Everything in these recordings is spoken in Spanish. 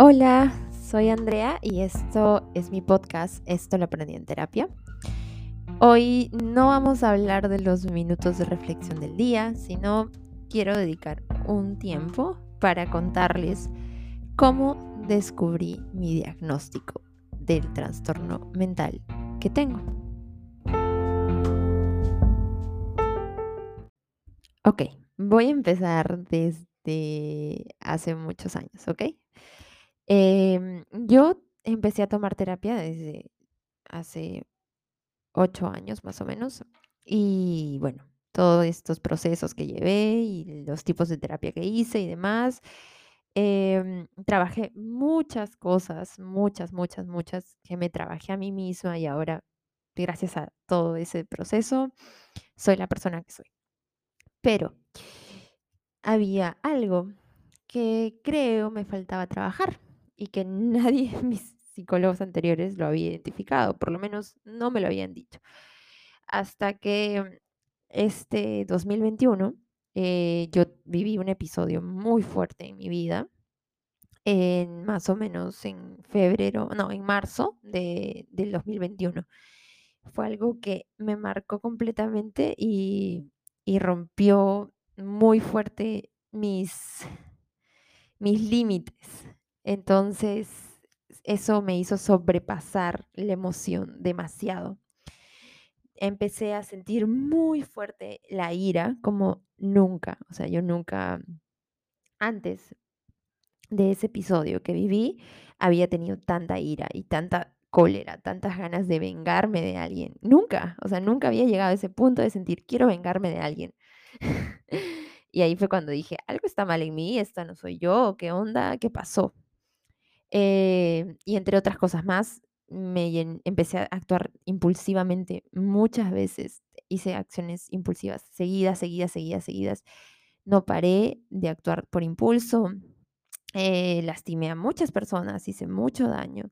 Hola, soy Andrea y esto es mi podcast, Esto lo aprendí en terapia. Hoy no vamos a hablar de los minutos de reflexión del día, sino quiero dedicar un tiempo para contarles cómo descubrí mi diagnóstico del trastorno mental que tengo. Ok, voy a empezar desde hace muchos años, ¿ok? Em, yo empecé a tomar terapia desde hace ocho años más o menos. Y bueno, todos estos procesos que llevé y los tipos de terapia que hice y demás. Em, trabajé muchas cosas, muchas, muchas, muchas, que me trabajé a mí misma y ahora, gracias a todo ese proceso, soy la persona que soy. Pero había algo que creo me faltaba trabajar y que nadie de mis psicólogos anteriores lo había identificado, por lo menos no me lo habían dicho. Hasta que este 2021 eh, yo viví un episodio muy fuerte en mi vida, en más o menos en febrero, no, en marzo de, del 2021. Fue algo que me marcó completamente y, y rompió muy fuerte mis, mis límites entonces, eso me hizo sobrepasar la emoción demasiado. Empecé a sentir muy fuerte la ira como nunca. O sea, yo nunca antes de ese episodio que viví había tenido tanta ira y tanta cólera, tantas ganas de vengarme de alguien. Nunca, o sea, nunca había llegado a ese punto de sentir quiero vengarme de alguien. y ahí fue cuando dije, algo está mal en mí, esta no soy yo, ¿qué onda? ¿Qué pasó? Eh, y entre otras cosas más, me empecé a actuar impulsivamente muchas veces. Hice acciones impulsivas seguidas, seguidas, seguidas, seguidas. No paré de actuar por impulso. Eh, lastimé a muchas personas, hice mucho daño.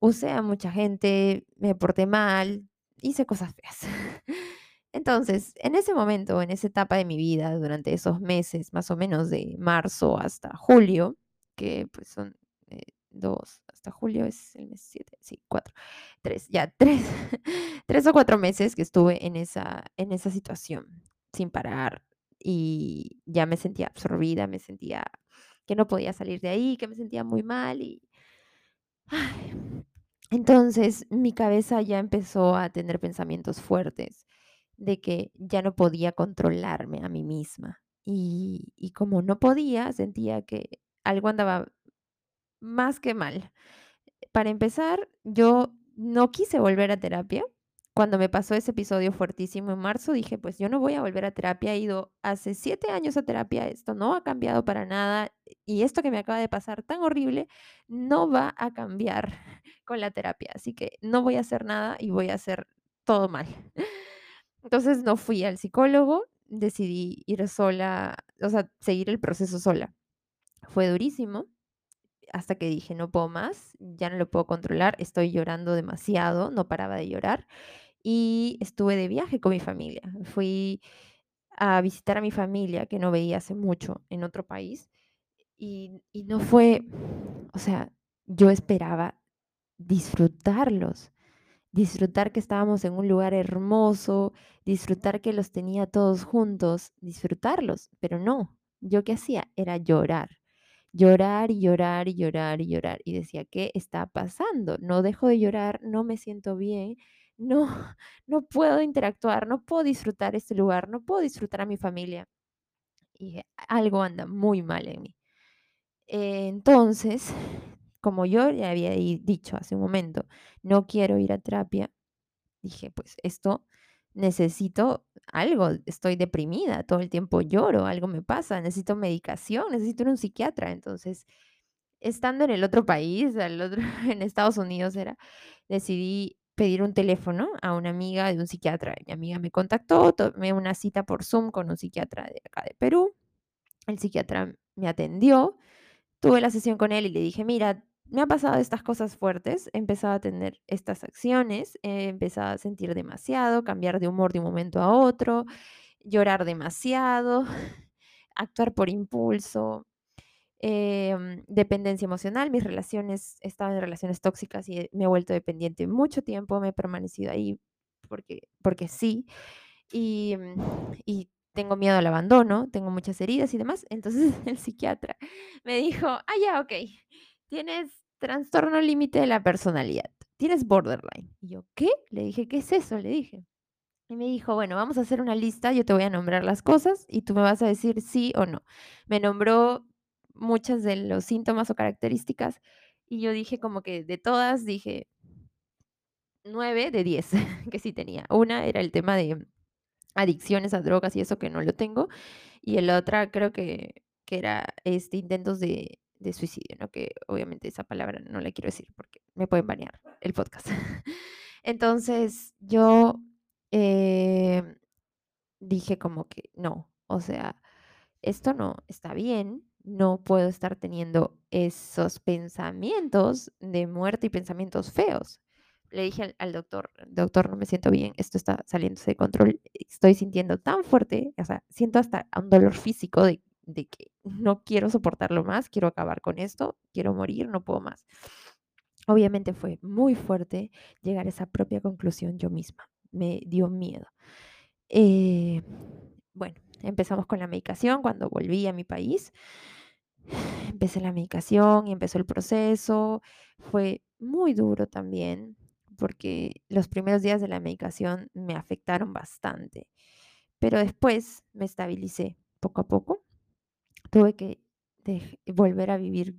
Usé a mucha gente, me porté mal, hice cosas feas. Entonces, en ese momento, en esa etapa de mi vida, durante esos meses, más o menos de marzo hasta julio, que pues son dos, hasta julio es el mes siete, sí, cuatro, tres, ya tres, tres o cuatro meses que estuve en esa, en esa situación sin parar y ya me sentía absorbida, me sentía que no podía salir de ahí, que me sentía muy mal y... Entonces mi cabeza ya empezó a tener pensamientos fuertes de que ya no podía controlarme a mí misma. Y, y como no podía, sentía que algo andaba más que mal. Para empezar, yo no quise volver a terapia. Cuando me pasó ese episodio fuertísimo en marzo, dije, pues yo no voy a volver a terapia. He ido hace siete años a terapia, esto no ha cambiado para nada. Y esto que me acaba de pasar tan horrible, no va a cambiar con la terapia. Así que no voy a hacer nada y voy a hacer todo mal. Entonces no fui al psicólogo, decidí ir sola, o sea, seguir el proceso sola. Fue durísimo, hasta que dije, no puedo más, ya no lo puedo controlar, estoy llorando demasiado, no paraba de llorar. Y estuve de viaje con mi familia. Fui a visitar a mi familia que no veía hace mucho en otro país. Y, y no fue, o sea, yo esperaba disfrutarlos, disfrutar que estábamos en un lugar hermoso, disfrutar que los tenía todos juntos, disfrutarlos, pero no, yo qué hacía era llorar llorar y llorar y llorar y llorar. Y decía, ¿qué está pasando? No dejo de llorar, no me siento bien, no, no puedo interactuar, no puedo disfrutar este lugar, no puedo disfrutar a mi familia. Y algo anda muy mal en mí. entonces, como yo ya había dicho hace un momento, no quiero ir a terapia, dije, pues esto necesito algo, estoy deprimida, todo el tiempo lloro, algo me pasa, necesito medicación, necesito un psiquiatra. Entonces, estando en el otro país, otro, en Estados Unidos era, decidí pedir un teléfono a una amiga de un psiquiatra. Mi amiga me contactó, tomé una cita por Zoom con un psiquiatra de acá de Perú. El psiquiatra me atendió, tuve la sesión con él y le dije, mira, me ha pasado estas cosas fuertes, he empezado a tener estas acciones, he empezado a sentir demasiado, cambiar de humor de un momento a otro, llorar demasiado, actuar por impulso, em, dependencia emocional, mis relaciones, estaba en relaciones tóxicas y me he vuelto dependiente mucho tiempo, me he permanecido ahí porque, porque sí, y, y tengo miedo al abandono, tengo muchas heridas y demás. Entonces el psiquiatra me dijo, ah, ya, ok, tienes trastorno límite de la personalidad, tienes borderline. Y yo, ¿qué? Le dije, ¿qué es eso? Le dije. Y me dijo, bueno, vamos a hacer una lista, yo te voy a nombrar las cosas y tú me vas a decir sí o no. Me nombró muchas de los síntomas o características y yo dije como que de todas, dije 9 de 10 que sí tenía. Una era el tema de adicciones a drogas y eso que no lo tengo. Y el otra creo que, que era este, intentos de, de suicidio, ¿no? Que obviamente esa palabra no la quiero decir porque me pueden banear el podcast. Entonces yo eh, dije como que no, o sea, esto no está bien, no puedo estar teniendo esos pensamientos de muerte y pensamientos feos le dije al, doctor, doctor, no me siento bien, esto está saliéndose de control, estoy sintiendo tan fuerte, o sea, siento hasta un dolor físico de, de que no quiero soportarlo más, quiero acabar con esto, quiero morir, no puedo más. Obviamente fue muy fuerte llegar a esa propia conclusión yo misma, me dio miedo. Eh, bueno, empezamos con la medicación cuando volví a mi país. Empecé la medicación y empezó el proceso. Fue muy duro también porque los primeros días de la medicación me afectaron bastante, pero después me estabilicé poco a poco. Tuve que volver a vivir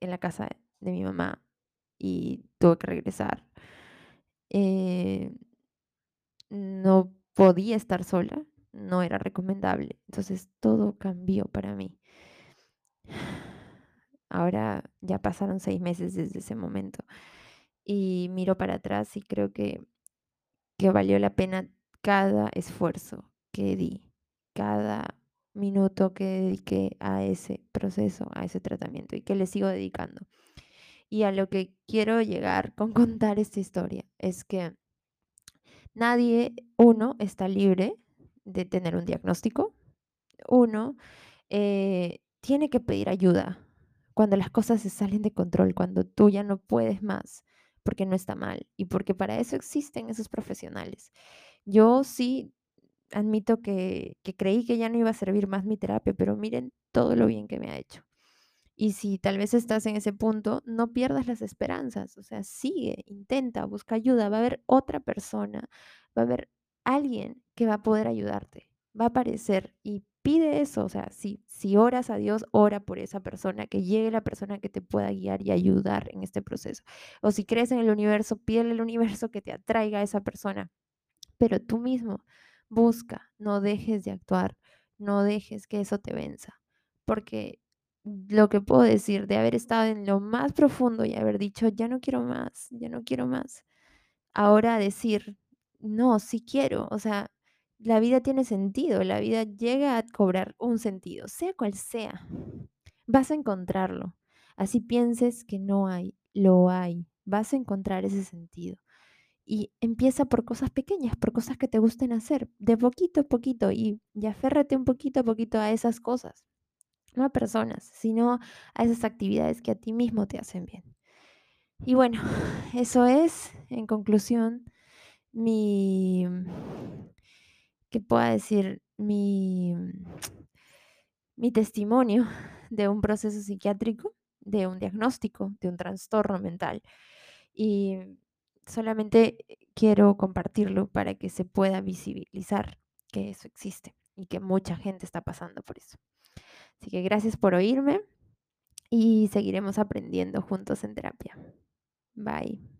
en la casa de mi mamá y tuve que regresar. Eh, no podía estar sola, no era recomendable. Entonces todo cambió para mí. Ahora ya pasaron seis meses desde ese momento y miro para atrás y creo que, que valió la pena cada esfuerzo que di, cada minuto que dediqué a ese proceso, a ese tratamiento y que le sigo dedicando. Y a lo que quiero llegar con contar esta historia es que nadie, uno, está libre de tener un diagnóstico, uno, eh, tiene que pedir ayuda cuando las cosas se salen de control, cuando tú ya no puedes más porque no está mal y porque para eso existen esos profesionales. Yo sí admito que, creí que ya no iba a servir más mi terapia, pero miren todo lo bien que me ha hecho. Y si tal vez estás en ese punto, no pierdas las esperanzas, o sea, sigue, intenta, busca ayuda, va a haber otra persona, va a haber alguien que va a poder ayudarte, va a aparecer y pide eso, o sea, si, si oras a Dios, ora por esa persona, que llegue la persona que te pueda guiar y ayudar en este proceso. O si crees en el universo, pídele al universo que te atraiga a esa persona. Pero tú mismo busca, no dejes de actuar, no dejes que eso te venza, porque lo que puedo decir de haber estado en lo más profundo y haber dicho, ya no quiero más, ya no quiero más, ahora decir, no, sí quiero, o sea, la vida tiene sentido, la vida llega a cobrar un sentido, sea cual sea. Vas a encontrarlo. Así pienses que no hay, lo hay. Vas a encontrar ese sentido. Y empieza por cosas pequeñas, por cosas que te gusten hacer, de poquito a poquito, y, y aférrate un poquito a poquito a esas cosas. No a personas, sino a esas actividades que a ti mismo te hacen bien. Y bueno, eso es, en conclusión, mi que pueda decir mi, mi testimonio de un proceso psiquiátrico, de un diagnóstico, de un trastorno mental. Y solamente quiero compartirlo para que se pueda visibilizar que eso existe y que mucha gente está pasando por eso. Así que gracias por oírme y seguiremos aprendiendo juntos en terapia. Bye.